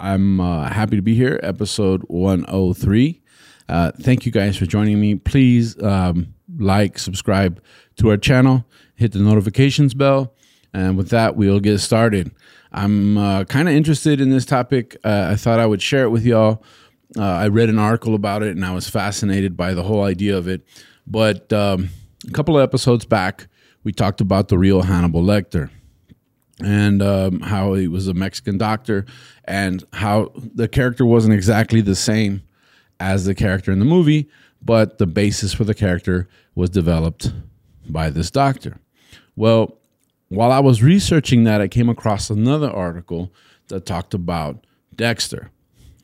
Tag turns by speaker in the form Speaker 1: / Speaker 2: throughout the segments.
Speaker 1: I'm uh, happy to be here, episode 103. Uh, thank you guys for joining me. Please um, like, subscribe to our channel, hit the notifications bell, and with that, we'll get started. I'm uh, kind of interested in this topic. Uh, I thought I would share it with y'all. Uh, I read an article about it and I was fascinated by the whole idea of it. But um, a couple of episodes back, we talked about the real Hannibal Lecter and um, how he was a Mexican doctor, and how the character wasn't exactly the same as the character in the movie, but the basis for the character was developed by this doctor. Well, while I was researching that, I came across another article that talked about Dexter.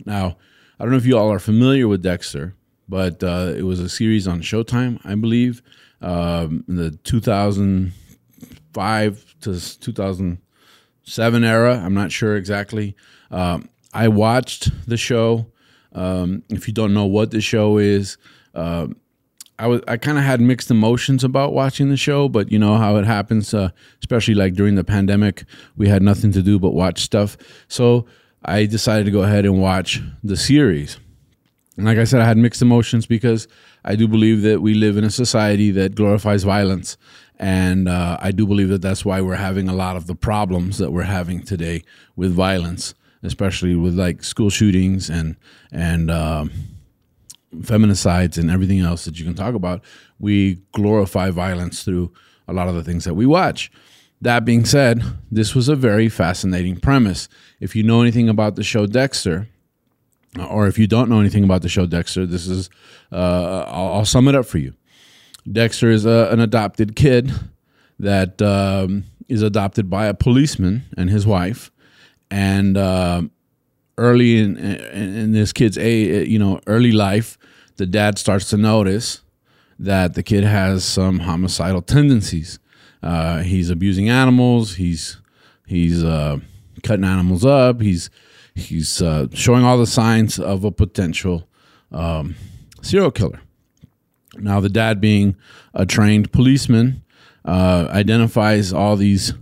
Speaker 1: Now, I don't know if you all are familiar with Dexter, but uh, it was a series on Showtime, I believe, um, in the 2005 to 2007 era. I'm not sure exactly. Um, I watched the show. Um, if you don't know what the show is, uh, I was I kind of had mixed emotions about watching the show, but you know how it happens, uh, especially like during the pandemic, we had nothing to do but watch stuff. So I decided to go ahead and watch the series. And like I said, I had mixed emotions because I do believe that we live in a society that glorifies violence. And uh, I do believe that that's why we're having a lot of the problems that we're having today with violence, especially with like school shootings and, and, um, feminicides and everything else that you can talk about. We glorify violence through a lot of the things that we watch. That being said, this was a very fascinating premise. If you know anything about the show Dexter, or if you don't know anything about the show Dexter, this is uh, I'll, I'll, sum it up for you. Dexter is a, an adopted kid that um, is adopted by a policeman and his wife, and uh, early in, in, in this kid's a you know early life, the dad starts to notice that the kid has some homicidal tendencies. Uh, he's abusing animals. He's he's uh, cutting animals up. He's he's uh, showing all the signs of a potential um, serial killer. Now, the dad, being a trained policeman, uh, identifies all these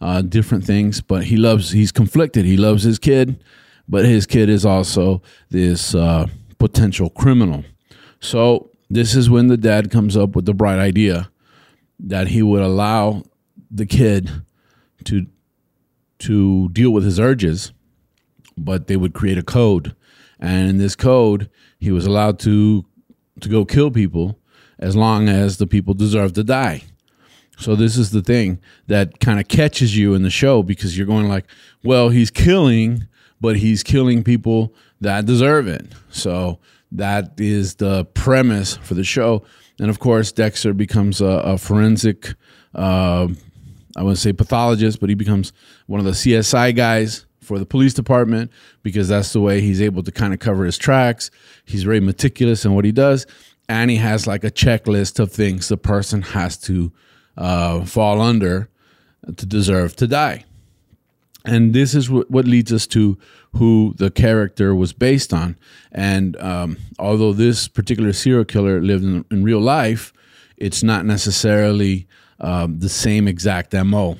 Speaker 1: uh, different things, but he loves. He's conflicted. He loves his kid, but his kid is also this uh, potential criminal. So this is when the dad comes up with the bright idea that he would allow the kid to to deal with his urges, but they would create a code. And in this code, he was allowed to to go kill people as long as the people deserve to die. So this is the thing that kind of catches you in the show because you're going like, well, he's killing, but he's killing people that deserve it. So that is the premise for the show. And of course, Dexter becomes a, a forensic, uh, I wouldn't say pathologist, but he becomes one of the CSI guys for the police department because that's the way he's able to kind of cover his tracks. He's very meticulous in what he does. And he has like a checklist of things the person has to uh, fall under to deserve to die. And this is what, what leads us to who the character was based on. And um, although this particular serial killer lived in, in real life, it's not necessarily um, the same exact MO.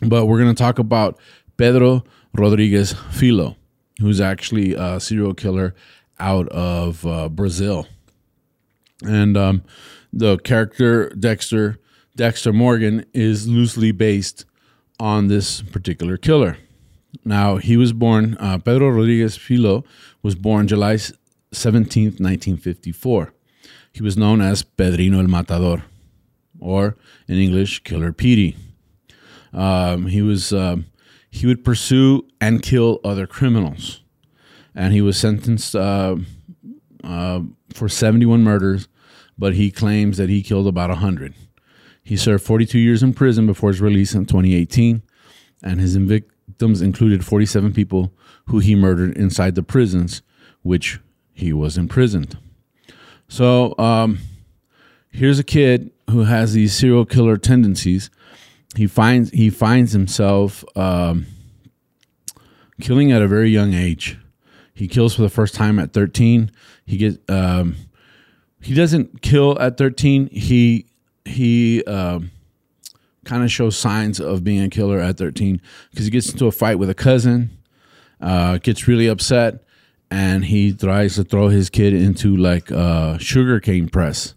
Speaker 1: But we're going to talk about Pedro Rodrigues Filho, who's actually a serial killer out of uh, Brazil. And um, the character Dexter Dexter Morgan is loosely based on this particular killer. Now, he was born, uh, Pedro Rodrigues Filho was born July 17th, 1954. He was known as Pedrinho el Matador, or in English, Killer Petey. Um, he was um, he would pursue and kill other criminals, and he was sentenced uh, uh, for 71 murders, but he claims that he killed about 100. He served 42 years in prison before his release in 2018, and his victims included 47 people who he murdered inside the prisons, which he was imprisoned. So um, here's a kid who has these serial killer tendencies. He finds he finds himself um, killing at a very young age. He kills for the first time at 13. He gets um, he doesn't kill at 13. He he um, kind of shows signs of being a killer at 13 because he gets into a fight with a cousin, uh, gets really upset, and he tries to throw his kid into like a sugarcane press.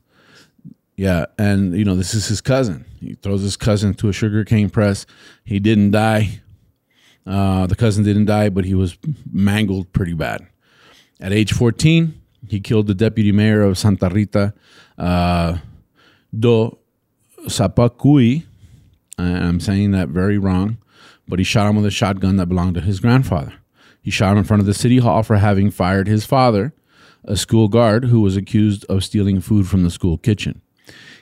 Speaker 1: Yeah, and you know this is his cousin. He throws his cousin to a sugarcane press. He didn't die. Uh, the cousin didn't die, but he was mangled pretty bad. At age 14, he killed the deputy mayor of Santa Rita uh, do Sapacui. I'm saying that very wrong, but he shot him with a shotgun that belonged to his grandfather. He shot him in front of the city hall for having fired his father, a school guard who was accused of stealing food from the school kitchen.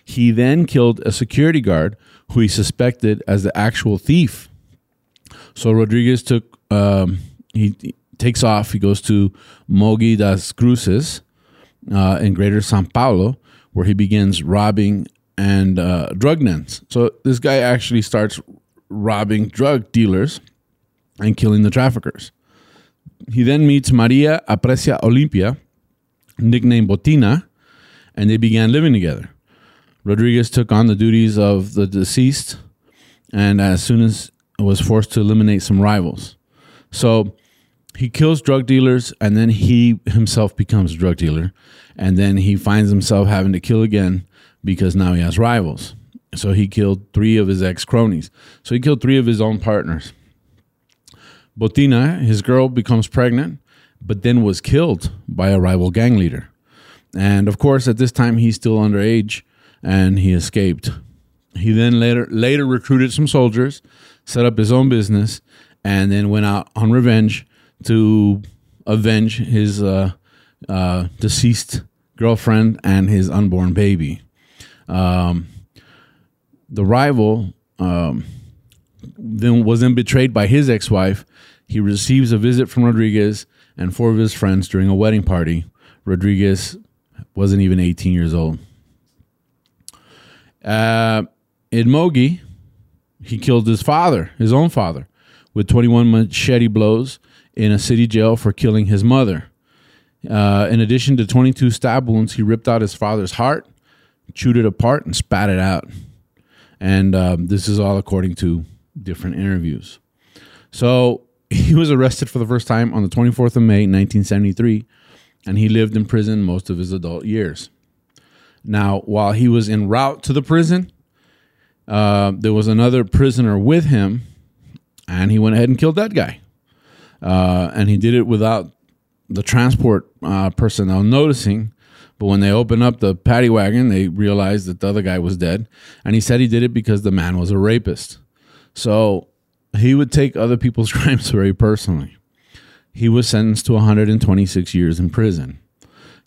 Speaker 1: He then killed a security guard who he suspected as the actual thief. So Rodrigues took um, he, he takes off. He goes to Mogi das Cruzes uh, in Greater Sao Paulo, where he begins robbing and uh, drug dens. So this guy actually starts robbing drug dealers and killing the traffickers. He then meets Maria Aprecia Olimpia, nicknamed Botina, and they began living together. Rodrigues took on the duties of the deceased, and as soon as was forced to eliminate some rivals. So he kills drug dealers, and then he himself becomes a drug dealer, and then he finds himself having to kill again because now he has rivals. So he killed three of his ex cronies. So he killed three of his own partners. Botina, his girl, becomes pregnant, but then was killed by a rival gang leader. And of course, at this time, he's still underage and he escaped. He then later later recruited some soldiers, set up his own business, and then went out on revenge to avenge his uh, uh, deceased girlfriend and his unborn baby. Um, the rival um, then was then betrayed by his ex-wife. He receives a visit from Rodrigues and four of his friends during a wedding party. Rodrigues wasn't even 18 years old. Uh, in Mogi, he killed his father, his own father, with 21 machete blows in a city jail for killing his mother. Uh, in addition to 22 stab wounds, he ripped out his father's heart, chewed it apart, and spat it out. And um, this is all according to different interviews. So he was arrested for the first time on the 24th of May, 1973, and he lived in prison most of his adult years. Now, while he was en route to the prison, uh, there was another prisoner with him, and he went ahead and killed that guy. Uh, and he did it without the transport uh, personnel noticing. But when they opened up the paddy wagon, they realized that the other guy was dead. And he said he did it because the man was a rapist. So he would take other people's crimes very personally. He was sentenced to 126 years in prison.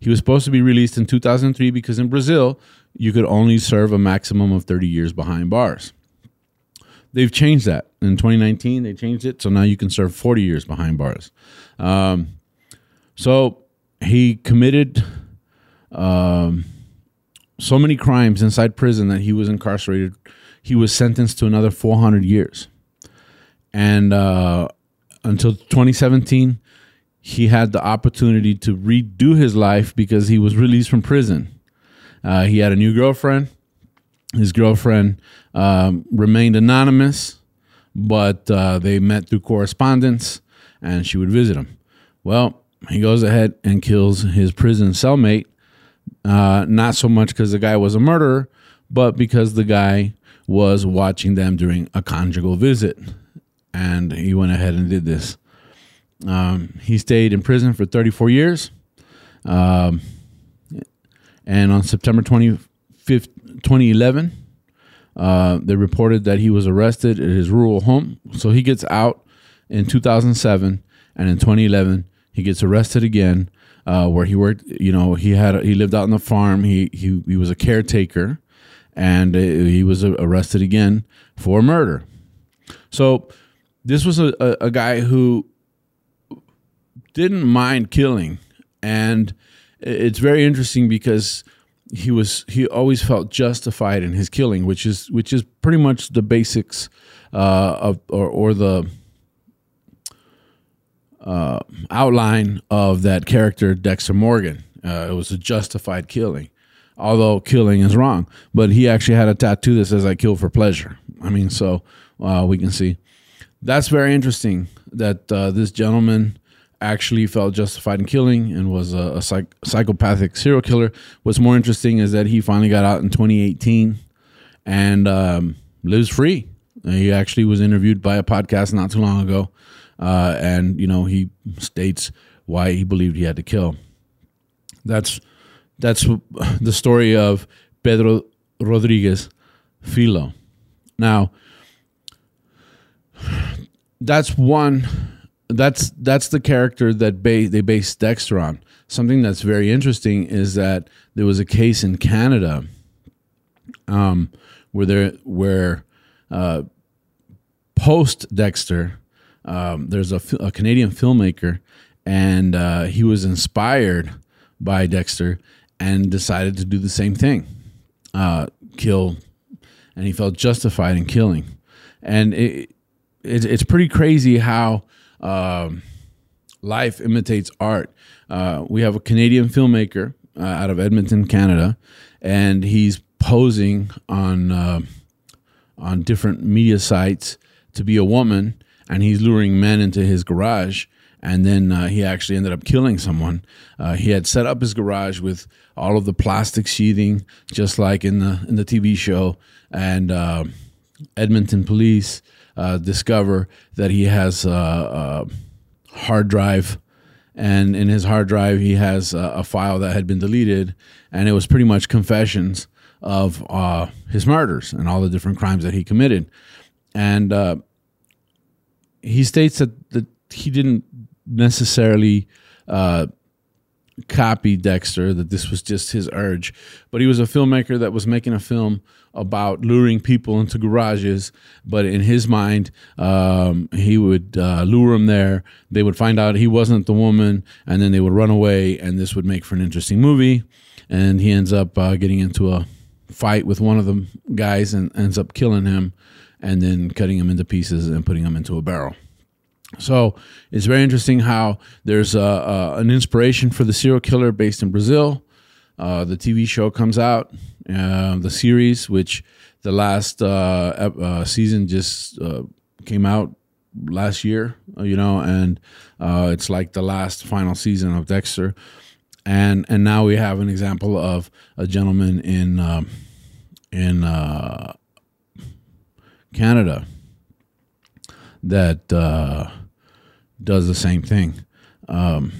Speaker 1: He was supposed to be released in 2003 because in Brazil, you could only serve a maximum of 30 years behind bars. They've changed that. In 2019, they changed it. So now you can serve 40 years behind bars. Um, so he committed um, so many crimes inside prison that he was incarcerated. He was sentenced to another 400 years. And uh, until 2017, he had the opportunity to redo his life because he was released from prison. Uh, he had a new girlfriend. His girlfriend um, remained anonymous, but uh, they met through correspondence and she would visit him. Well, he goes ahead and kills his prison cellmate, uh, not so much because the guy was a murderer, but because the guy was watching them during a conjugal visit. And he went ahead and did this. Um, he stayed in prison for 34 years. Um, and on September 25th, 2011, uh, they reported that he was arrested at his rural home. So he gets out in 2007, and in 2011, he gets arrested again, uh, where he worked. You know, he had he lived out on the farm. He he he was a caretaker, and uh, he was arrested again for murder. So this was a, a, a guy who didn't mind killing and it's very interesting because he was he always felt justified in his killing, which is which is pretty much the basics uh, of or, or the uh, outline of that character Dexter Morgan. Uh, it was a justified killing, although killing is wrong. But he actually had a tattoo that says "I kill for pleasure." I mean, so uh, we can see that's very interesting that uh, this gentleman actually felt justified in killing and was a, a psych- psychopathic serial killer. What's more interesting is that he finally got out in 2018 and um, lives free. He actually was interviewed by a podcast not too long ago, uh, and you know he states why he believed he had to kill. That's that's the story of Pedro Rodrigues Filho. Now, that's one that's that's the character that ba- they based Dexter on. Something that's very interesting is that there was a case in Canada um, where there where uh, post Dexter, um, there's a, a, Canadian filmmaker, and uh, he was inspired by Dexter and decided to do the same thing, uh, kill, and he felt justified in killing, and it, it it's pretty crazy how um, life imitates art. Uh, we have a Canadian filmmaker uh, out of Edmonton, Canada, and he's posing on uh, on different media sites to be a woman, and he's luring men into his garage. And then uh, he actually ended up killing someone. Uh, he had set up his garage with all of the plastic sheathing, just like in the in the TV show. And uh, Edmonton police uh, discover that he has a, a, hard drive, and in his hard drive he has a, a, file that had been deleted, and it was pretty much confessions of uh, his murders and all the different crimes that he committed, and uh, he states that that he didn't necessarily uh, copy Dexter, that this was just his urge. But he was a filmmaker that was making a film about luring people into garages. But in his mind, um, he would uh, lure them there. They would find out he wasn't the woman, and then they would run away, and this would make for an interesting movie. And he ends up uh, getting into a fight with one of the guys and ends up killing him and then cutting him into pieces and putting him into a barrel. So it's very interesting how there's a, a, an inspiration for the serial killer based in Brazil. Uh, the TV show comes out, uh, the series, which the last uh, uh season just uh, came out last year, uh, you know, and it's like the last final season of Dexter. And and now we have an example of a gentleman in um, in Canada that does the same thing. Um,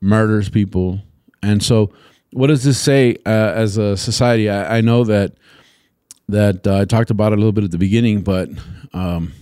Speaker 1: murders people. And so, what does this say uh, as a society? I, I know that that uh, I talked about it a little bit at the beginning, but um,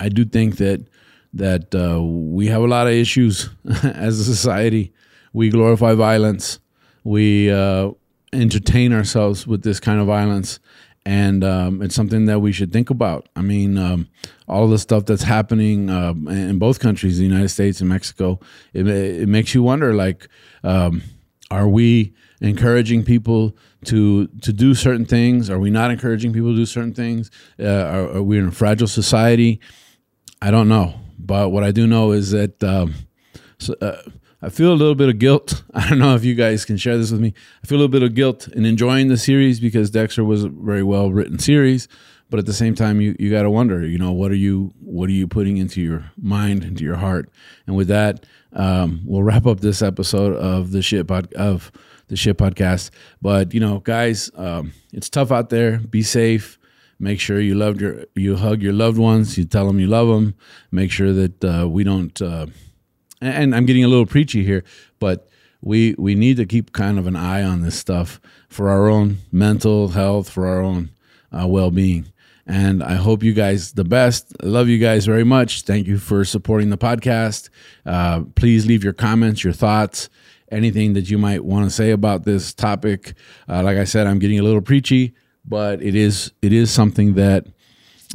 Speaker 1: I do think that that uh, we have a lot of issues as a society. We glorify violence. We uh, entertain ourselves with this kind of violence, and um, it's something that we should think about. I mean, um, all the stuff that's happening uh, in both countries, the United States and Mexico, it, it makes you wonder: like, um, are we encouraging people to to do certain things? Are we not encouraging people to do certain things? Uh, are, are, we in a fragile society? I don't know, but what I do know is that. Um, so, uh, I feel a little bit of guilt. I don't know if you guys can share this with me. I feel a little bit of guilt in enjoying the series because Dexter was a very well written series, but at the same time, you you got to wonder, you know, what are you what are you putting into your mind, into your heart? And with that, um, we'll wrap up this episode of the shit pod, of the shit podcast. But you know, guys, um, it's tough out there. Be safe. Make sure you love your you hug your loved ones. You tell them you love them. Make sure that uh, we don't. Uh, and I'm getting a little preachy here, but we we need to keep kind of an eye on this stuff for our own mental health, for our own uh, well being. And I hope you guys the best. I love you guys very much. Thank you for supporting the podcast. Uh, please leave your comments, your thoughts, anything that you might want to say about this topic. Uh, like I said, I'm getting a little preachy, but it is it is something that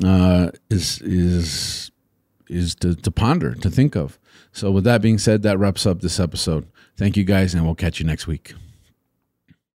Speaker 1: uh, is is is to, to ponder, to think of. So, with that being said, that wraps up this episode. Thank you guys, and we'll catch you next week.